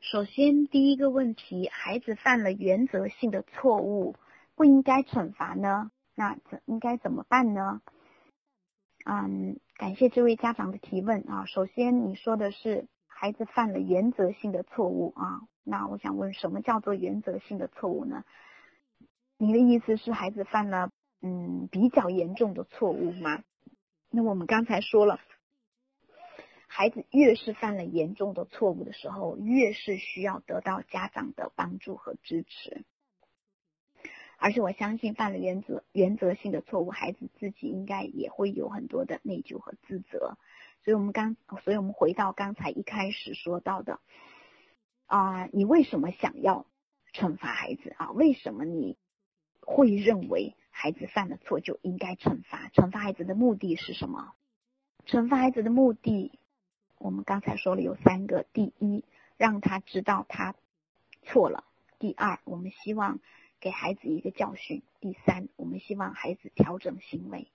首先第一个问题，孩子犯了原则性的错误，不应该惩罚呢？那怎应该怎么办呢？嗯，感谢这位家长的提问啊。首先你说的是孩子犯了原则性的错误啊，那我想问，什么叫做原则性的错误呢？你的意思是孩子犯了嗯比较严重的错误吗？那我们刚才说了，孩子越是犯了严重的错误的时候，越是需要得到家长的帮助和支持。而且我相信，犯了原则原则性的错误，孩子自己应该也会有很多的内疚和自责。所以，我们刚，所以我们回到刚才一开始说到的，啊，你为什么想要惩罚孩子啊？为什么你？会认为孩子犯了错就应该惩罚，惩罚孩子的目的是什么？惩罚孩子的目的，我们刚才说了有三个：第一，让他知道他错了；第二，我们希望给孩子一个教训；第三，我们希望孩子调整行为。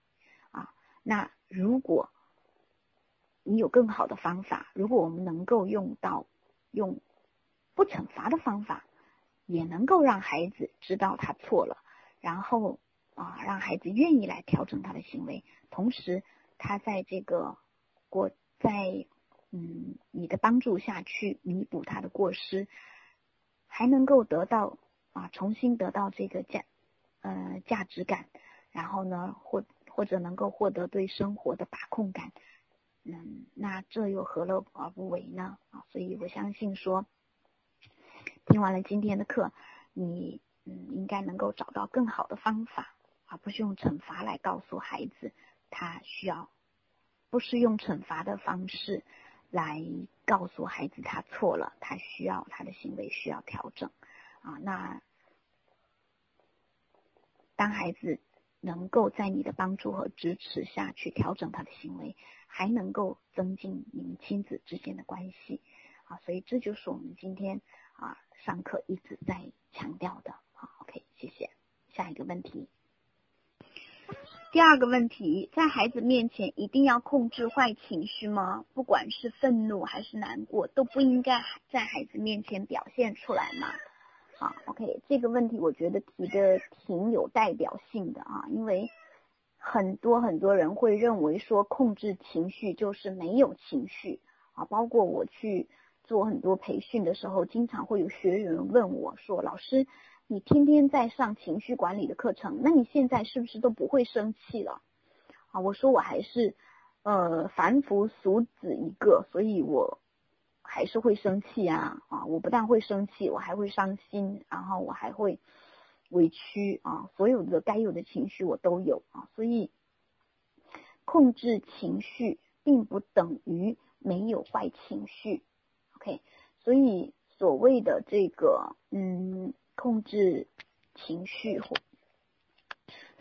啊，那如果你有更好的方法，如果我们能够用到用不惩罚的方法，也能够让孩子知道他错了。然后啊，让孩子愿意来调整他的行为，同时他在这个过在嗯你的帮助下去弥补他的过失，还能够得到啊重新得到这个价呃价值感，然后呢或或者能够获得对生活的把控感，嗯，那这又何乐而不为呢？啊，所以我相信说，听完了今天的课，你。嗯，应该能够找到更好的方法，而不是用惩罚来告诉孩子他需要，不是用惩罚的方式来告诉孩子他错了，他需要他的行为需要调整啊。那当孩子能够在你的帮助和支持下去调整他的行为，还能够增进你们亲子之间的关系啊。所以这就是我们今天啊上课一直在强调的啊。OK，谢谢。下一个问题，第二个问题，在孩子面前一定要控制坏情绪吗？不管是愤怒还是难过，都不应该在孩子面前表现出来吗？好，OK，这个问题我觉得提的挺有代表性的啊，因为很多很多人会认为说控制情绪就是没有情绪啊，包括我去做很多培训的时候，经常会有学员问我说，老师。你天天在上情绪管理的课程，那你现在是不是都不会生气了？啊，我说我还是呃凡夫俗子一个，所以我还是会生气啊啊！我不但会生气，我还会伤心，然后我还会委屈啊，所有的该有的情绪我都有啊，所以控制情绪并不等于没有坏情绪，OK？所以所谓的这个嗯。控制情绪或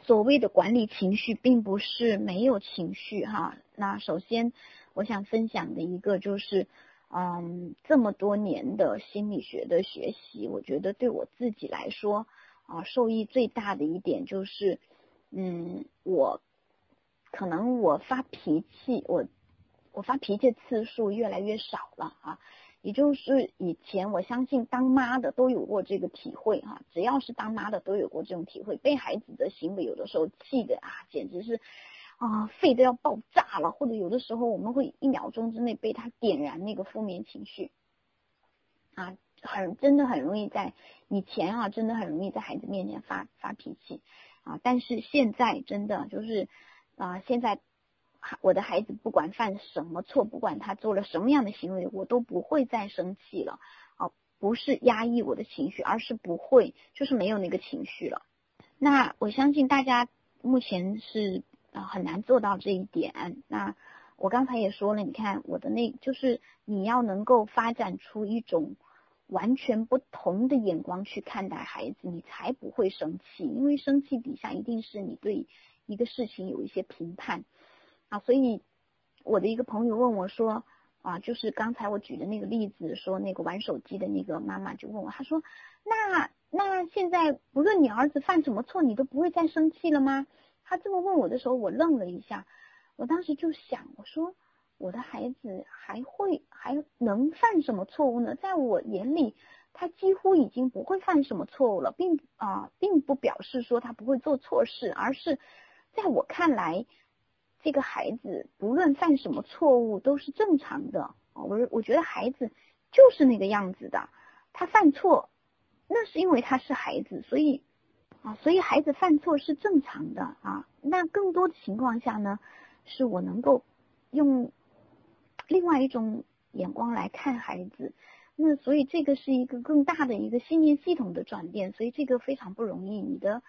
所谓的管理情绪，并不是没有情绪哈。那首先，我想分享的一个就是，嗯，这么多年的心理学的学习，我觉得对我自己来说啊，受益最大的一点就是，嗯，我可能我发脾气，我我发脾气次数越来越少了啊。也就是以前，我相信当妈的都有过这个体会哈，只要是当妈的都有过这种体会，被孩子的行为有的时候气的啊，简直是啊，肺都要爆炸了，或者有的时候我们会一秒钟之内被他点燃那个负面情绪啊，很真的很容易在以前啊，真的很容易在孩子面前发发脾气啊，但是现在真的就是啊，现在。我的孩子不管犯什么错，不管他做了什么样的行为，我都不会再生气了。哦，不是压抑我的情绪，而是不会，就是没有那个情绪了。那我相信大家目前是啊很难做到这一点。那我刚才也说了，你看我的那，就是你要能够发展出一种完全不同的眼光去看待孩子，你才不会生气。因为生气底下一定是你对一个事情有一些评判。啊，所以我的一个朋友问我说，啊，就是刚才我举的那个例子，说那个玩手机的那个妈妈就问我，她说，那那现在不论你儿子犯什么错，你都不会再生气了吗？他这么问我的时候，我愣了一下，我当时就想，我说，我的孩子还会还能犯什么错误呢？在我眼里，他几乎已经不会犯什么错误了，并啊，并不表示说他不会做错事，而是在我看来，这个孩子不论犯什么错误都是正常的。我我觉得孩子就是那个样子的，他犯错，那是因为他是孩子，所以啊，所以孩子犯错是正常的啊。那更多的情况下呢，是我能够用另外一种眼光来看孩子。那所以这个是一个更大的一个信念系统的转变，所以这个非常不容易。你的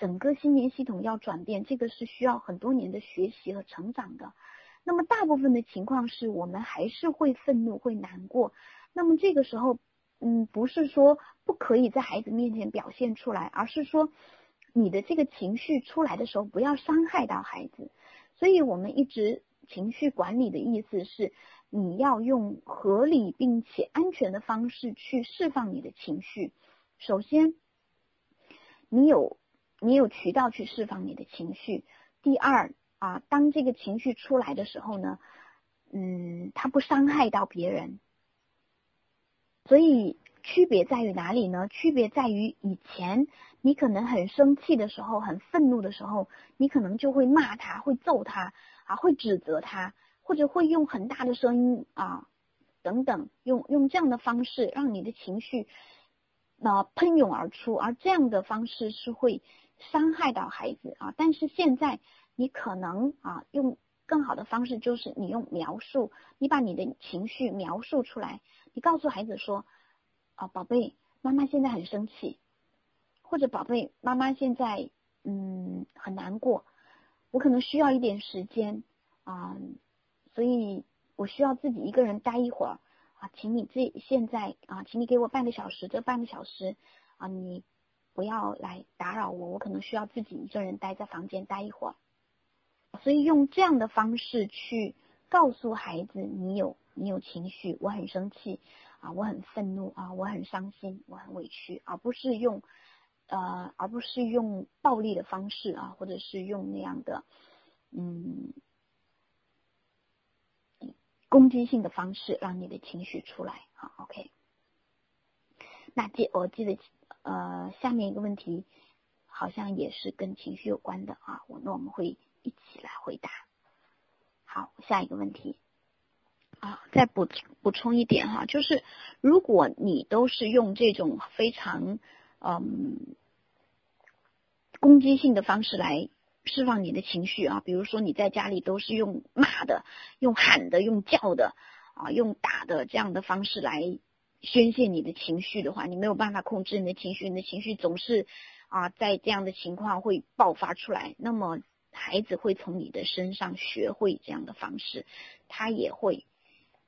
整个心念系统要转变，这个是需要很多年的学习和成长的。那么大部分的情况是我们还是会愤怒、会难过。那么这个时候，嗯，不是说不可以在孩子面前表现出来，而是说你的这个情绪出来的时候，不要伤害到孩子。所以我们一直情绪管理的意思是，你要用合理并且安全的方式去释放你的情绪。首先，你有你有渠道去释放你的情绪。第二。啊，当这个情绪出来的时候呢，嗯，它不伤害到别人，所以区别在于哪里呢？区别在于以前你可能很生气的时候，很愤怒的时候，你可能就会骂他，会揍他，啊，会指责他，或者会用很大的声音啊，等等，用用这样的方式让你的情绪那喷涌而出，而这样的方式是会伤害到孩子啊。但是现在。你可能啊，用更好的方式，就是你用描述，你把你的情绪描述出来，你告诉孩子说，啊，宝贝，妈妈现在很生气，或者宝贝，妈妈现在嗯很难过，我可能需要一点时间啊，所以我需要自己一个人待一会儿啊，请你这现在啊，请你给我半个小时，这半个小时啊，你不要来打扰我，我可能需要自己一个人待在房间待一会儿。所以用这样的方式去告诉孩子，你有你有情绪，我很生气啊，我很愤怒啊，我很伤心，我很委屈，而不是用呃，而不是用暴力的方式啊，或者是用那样的嗯攻击性的方式让你的情绪出来好 OK，那记我记得呃下面一个问题好像也是跟情绪有关的啊，我那我们会。一起来回答。好，下一个问题啊，再补补充一点哈，就是如果你都是用这种非常嗯攻击性的方式来释放你的情绪啊，比如说你在家里都是用骂的、用喊的、用叫的啊、用打的这样的方式来宣泄你的情绪的话，你没有办法控制你的情绪，你的情绪总是啊在这样的情况会爆发出来，那么。孩子会从你的身上学会这样的方式，他也会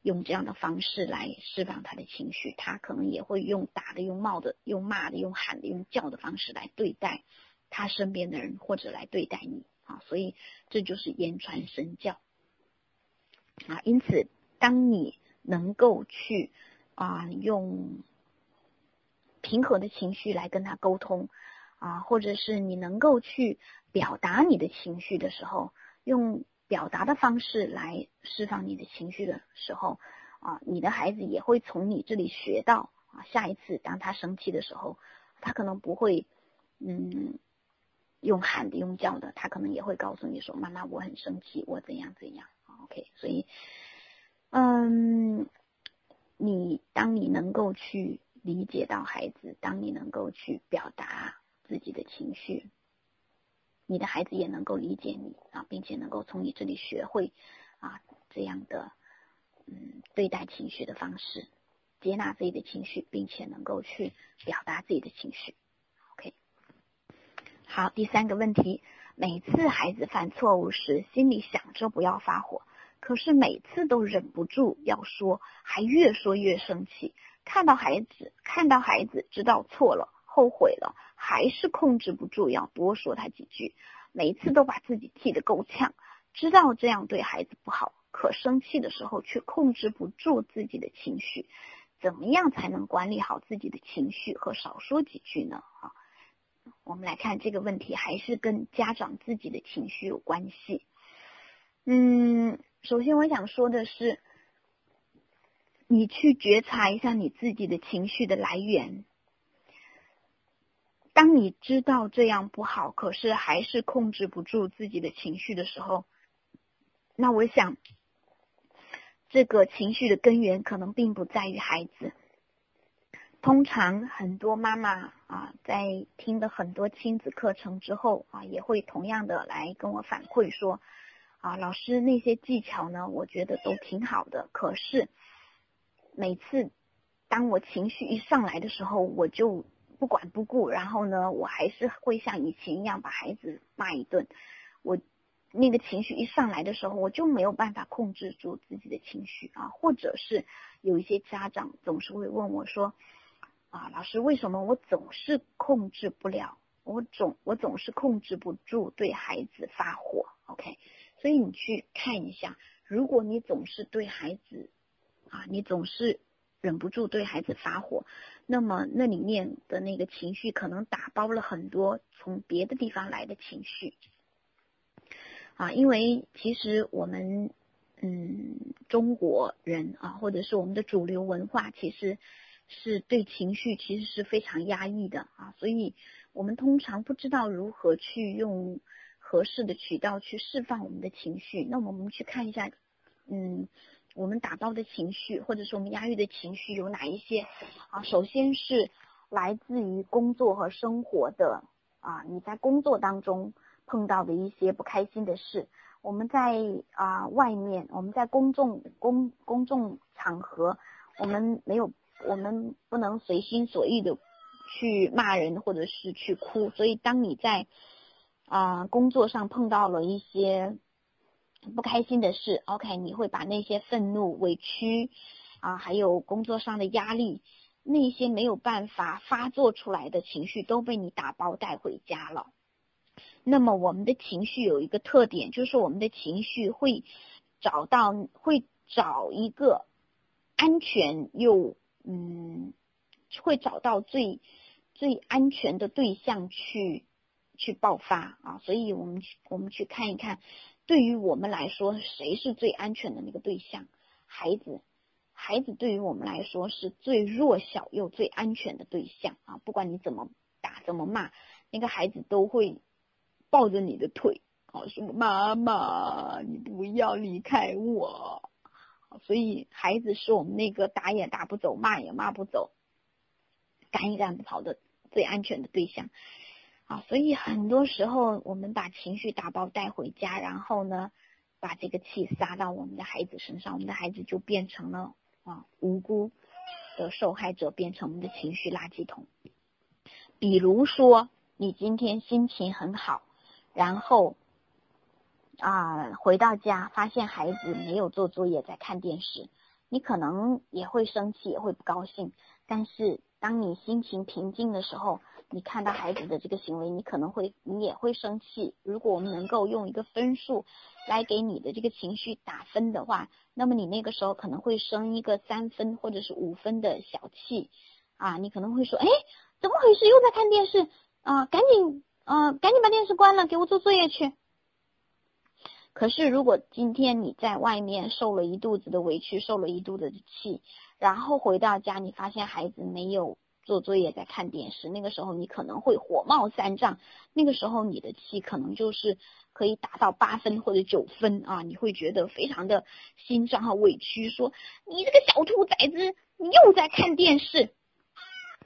用这样的方式来释放他的情绪。他可能也会用打的、用骂的、用骂的、用喊的、用叫的方式来对待他身边的人，或者来对待你啊。所以这就是言传身教啊。因此，当你能够去啊用平和的情绪来跟他沟通啊，或者是你能够去。表达你的情绪的时候，用表达的方式来释放你的情绪的时候，啊，你的孩子也会从你这里学到啊。下一次当他生气的时候，他可能不会，嗯，用喊的、用叫的，他可能也会告诉你说：“妈妈，我很生气，我怎样怎样。”OK，所以，嗯，你当你能够去理解到孩子，当你能够去表达自己的情绪。你的孩子也能够理解你啊，并且能够从你这里学会啊这样的嗯对待情绪的方式，接纳自己的情绪，并且能够去表达自己的情绪。OK，好，第三个问题，每次孩子犯错误时，心里想着不要发火，可是每次都忍不住要说，还越说越生气。看到孩子，看到孩子知道错了。后悔了，还是控制不住要多说他几句，每次都把自己气得够呛，知道这样对孩子不好，可生气的时候却控制不住自己的情绪，怎么样才能管理好自己的情绪和少说几句呢？啊，我们来看这个问题，还是跟家长自己的情绪有关系。嗯，首先我想说的是，你去觉察一下你自己的情绪的来源。当你知道这样不好，可是还是控制不住自己的情绪的时候，那我想，这个情绪的根源可能并不在于孩子。通常很多妈妈啊，在听了很多亲子课程之后啊，也会同样的来跟我反馈说，啊，老师那些技巧呢，我觉得都挺好的，可是每次当我情绪一上来的时候，我就。不管不顾，然后呢，我还是会像以前一样把孩子骂一顿。我那个情绪一上来的时候，我就没有办法控制住自己的情绪啊，或者是有一些家长总是会问我说：“啊，老师，为什么我总是控制不了？我总我总是控制不住对孩子发火。”OK，所以你去看一下，如果你总是对孩子啊，你总是。忍不住对孩子发火，那么那里面的那个情绪可能打包了很多从别的地方来的情绪啊，因为其实我们嗯中国人啊，或者是我们的主流文化，其实是对情绪其实是非常压抑的啊，所以我们通常不知道如何去用合适的渠道去释放我们的情绪。那我们去看一下，嗯。我们打包的情绪，或者是我们压抑的情绪有哪一些啊？首先是来自于工作和生活的啊，你在工作当中碰到的一些不开心的事。我们在啊外面，我们在公众公公众场合，我们没有，我们不能随心所欲的去骂人或者是去哭。所以，当你在啊工作上碰到了一些。不开心的事，OK，你会把那些愤怒、委屈啊，还有工作上的压力，那些没有办法发作出来的情绪都被你打包带回家了。那么我们的情绪有一个特点，就是我们的情绪会找到，会找一个安全又嗯，会找到最最安全的对象去去爆发啊。所以我们去我们去看一看。对于我们来说，谁是最安全的那个对象？孩子，孩子对于我们来说是最弱小又最安全的对象啊！不管你怎么打、怎么骂，那个孩子都会抱着你的腿，哦，说妈妈，你不要离开我。所以，孩子是我们那个打也打不走、骂也骂不走、赶也赶不跑的最安全的对象。啊，所以很多时候我们把情绪打包带回家，然后呢，把这个气撒到我们的孩子身上，我们的孩子就变成了啊无辜的受害者，变成我们的情绪垃圾桶。比如说，你今天心情很好，然后啊回到家发现孩子没有做作业，在看电视，你可能也会生气，也会不高兴。但是当你心情平静的时候，你看到孩子的这个行为，你可能会，你也会生气。如果我们能够用一个分数来给你的这个情绪打分的话，那么你那个时候可能会生一个三分或者是五分的小气啊。你可能会说，哎，怎么回事？又在看电视啊？赶紧啊，赶紧把电视关了，给我做作业去。可是如果今天你在外面受了一肚子的委屈，受了一肚子的气，然后回到家，你发现孩子没有。做作业在看电视，那个时候你可能会火冒三丈，那个时候你的气可能就是可以达到八分或者九分啊，你会觉得非常的心伤和委屈，说你这个小兔崽子，你又在看电视，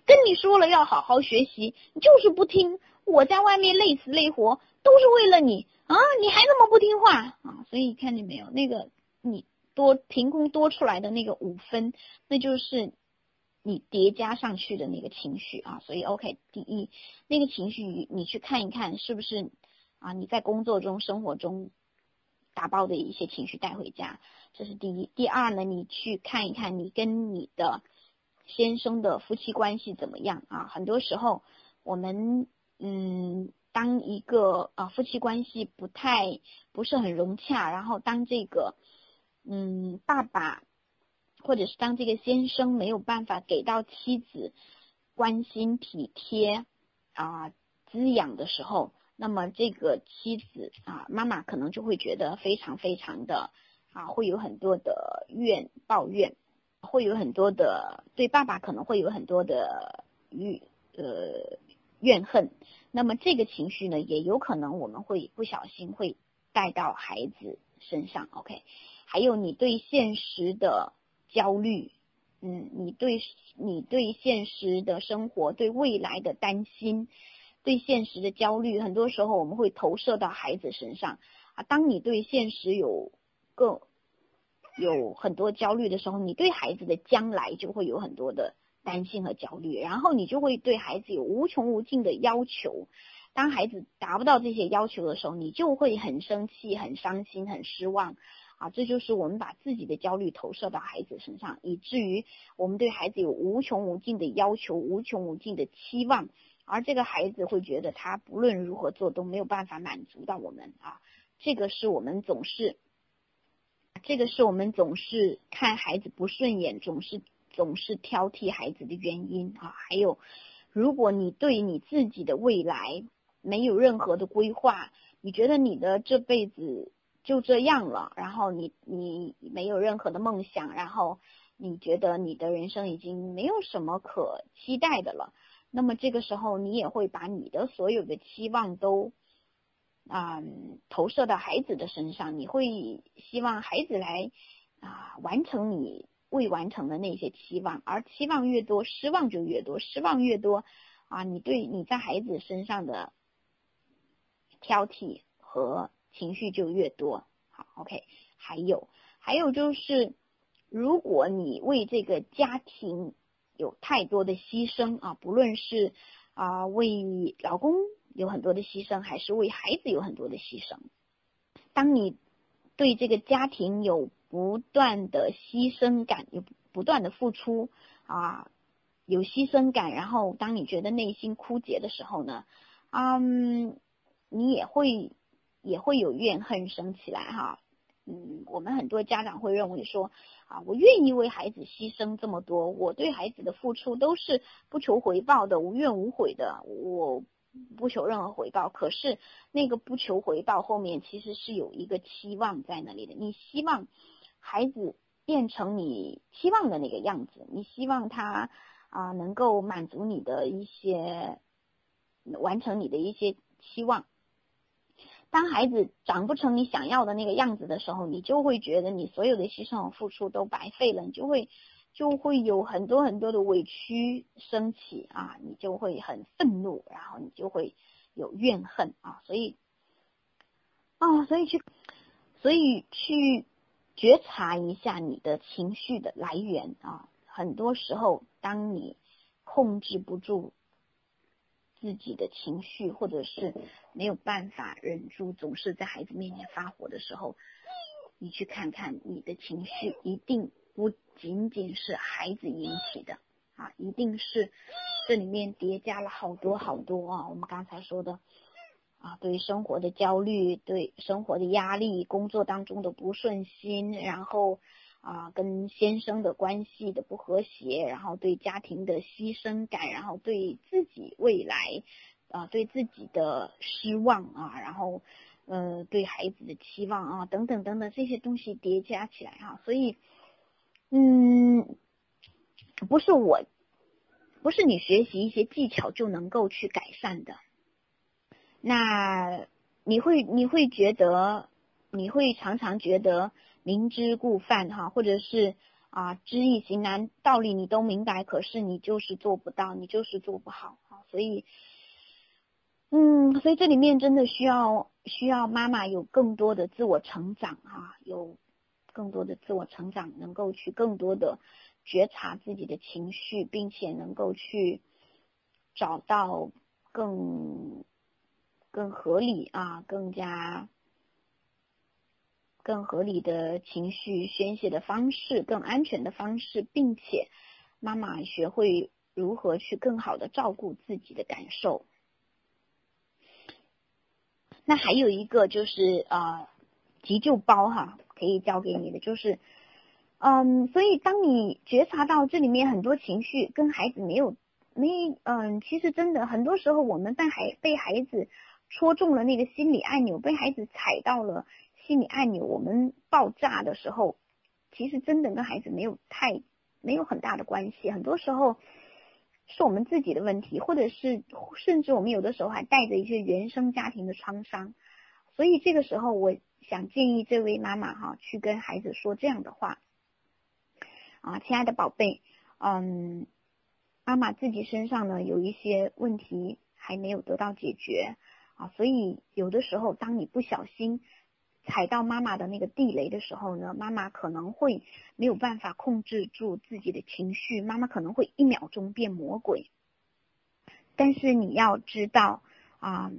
跟你说了要好好学习，你就是不听，我在外面累死累活都是为了你啊，你还那么不听话啊，所以看见没有，那个你多凭空多出来的那个五分，那就是。你叠加上去的那个情绪啊，所以 OK，第一，那个情绪你去看一看是不是啊？你在工作中、生活中打包的一些情绪带回家，这是第一。第二呢，你去看一看你跟你的先生的夫妻关系怎么样啊？很多时候我们嗯，当一个啊夫妻关系不太不是很融洽，然后当这个嗯爸爸。或者是当这个先生没有办法给到妻子关心、体贴啊滋养的时候，那么这个妻子啊妈妈可能就会觉得非常非常的啊，会有很多的怨抱怨，会有很多的对爸爸可能会有很多的怨呃怨恨。那么这个情绪呢，也有可能我们会不小心会带到孩子身上。OK，还有你对现实的焦虑，嗯，你对你对现实的生活、对未来的担心、对现实的焦虑，很多时候我们会投射到孩子身上啊。当你对现实有更有很多焦虑的时候，你对孩子的将来就会有很多的。担心和焦虑，然后你就会对孩子有无穷无尽的要求。当孩子达不到这些要求的时候，你就会很生气、很伤心、很失望啊！这就是我们把自己的焦虑投射到孩子身上，以至于我们对孩子有无穷无尽的要求、无穷无尽的期望，而这个孩子会觉得他不论如何做都没有办法满足到我们啊！这个是我们总是，这个是我们总是看孩子不顺眼，总是。总是挑剔孩子的原因啊，还有，如果你对你自己的未来没有任何的规划，你觉得你的这辈子就这样了，然后你你没有任何的梦想，然后你觉得你的人生已经没有什么可期待的了，那么这个时候你也会把你的所有的期望都啊投射到孩子的身上，你会希望孩子来啊完成你。未完成的那些期望，而期望越多，失望就越多。失望越多，啊，你对你在孩子身上的挑剔和情绪就越多。好，OK。还有，还有就是，如果你为这个家庭有太多的牺牲啊，不论是啊为老公有很多的牺牲，还是为孩子有很多的牺牲，当你对这个家庭有不断的牺牲感，有不断的付出啊，有牺牲感。然后，当你觉得内心枯竭的时候呢，嗯，你也会也会有怨恨升起来哈。嗯，我们很多家长会认为说啊，我愿意为孩子牺牲这么多，我对孩子的付出都是不求回报的，无怨无悔的，我不求任何回报。可是那个不求回报后面其实是有一个期望在那里的，你希望。孩子变成你期望的那个样子，你希望他啊能够满足你的一些，完成你的一些期望。当孩子长不成你想要的那个样子的时候，你就会觉得你所有的牺牲和付出都白费了，你就会就会有很多很多的委屈升起啊，你就会很愤怒，然后你就会有怨恨啊，所以啊，所以去，所以去。觉察一下你的情绪的来源啊！很多时候，当你控制不住自己的情绪，或者是没有办法忍住，总是在孩子面前发火的时候，你去看看你的情绪，一定不仅仅是孩子引起的啊，一定是这里面叠加了好多好多啊！我们刚才说的。啊，对生活的焦虑，对生活的压力，工作当中的不顺心，然后啊，跟先生的关系的不和谐，然后对家庭的牺牲感，然后对自己未来啊，对自己的失望啊，然后呃，对孩子的期望啊，等等等等这些东西叠加起来哈，所以嗯，不是我，不是你学习一些技巧就能够去改善的。那你会你会觉得你会常常觉得明知故犯哈，或者是啊知易行难，道理你都明白，可是你就是做不到，你就是做不好啊。所以，嗯，所以这里面真的需要需要妈妈有更多的自我成长啊，有更多的自我成长，能够去更多的觉察自己的情绪，并且能够去找到更。更合理啊，更加更合理的情绪宣泄的方式，更安全的方式，并且妈妈学会如何去更好的照顾自己的感受。那还有一个就是呃，急救包哈，可以教给你的就是，嗯，所以当你觉察到这里面很多情绪跟孩子没有没嗯，其实真的很多时候我们被孩被孩子。戳中了那个心理按钮，被孩子踩到了心理按钮我们爆炸的时候，其实真的跟孩子没有太没有很大的关系。很多时候是我们自己的问题，或者是甚至我们有的时候还带着一些原生家庭的创伤。所以这个时候，我想建议这位妈妈哈，去跟孩子说这样的话啊，亲爱的宝贝，嗯，妈妈自己身上呢有一些问题还没有得到解决啊，所以有的时候当你不小心踩到妈妈的那个地雷的时候呢，妈妈可能会没有办法控制住自己的情绪，妈妈可能会一秒钟变魔鬼。但是你要知道啊。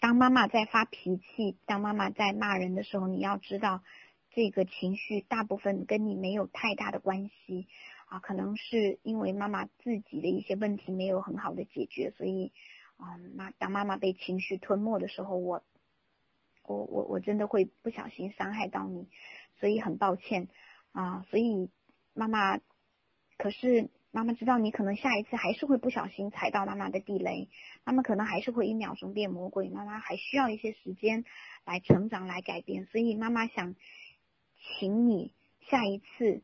当妈妈在发脾气，当妈妈在骂人的时候，你要知道，这个情绪大部分跟你没有太大的关系啊，可能是因为妈妈自己的一些问题没有很好的解决，所以啊，妈当妈妈被情绪吞没的时候，我我我我真的会不小心伤害到你，所以很抱歉啊，所以妈妈，可是。妈妈知道你可能下一次还是会不小心踩到妈妈的地雷，妈妈可能还是会一秒钟变魔鬼，妈妈还需要一些时间来成长、来改变。所以妈妈想请你下一次，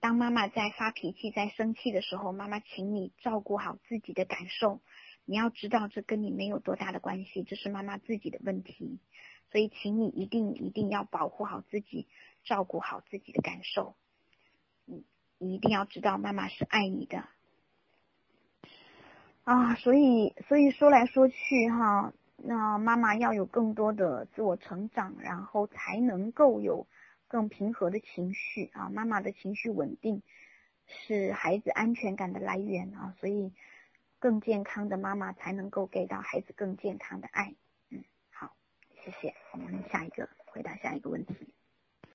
当妈妈在发脾气、在生气的时候，妈妈请你照顾好自己的感受。你要知道，这跟你没有多大的关系，这是妈妈自己的问题。所以，请你一定一定要保护好自己，照顾好自己的感受。你一定要知道，妈妈是爱你的啊！所以，所以说来说去哈，那妈妈要有更多的自我成长，然后才能够有更平和的情绪啊。妈妈的情绪稳定是孩子安全感的来源啊，所以更健康的妈妈才能够给到孩子更健康的爱。嗯，好，谢谢。我们下一个回答下一个问题。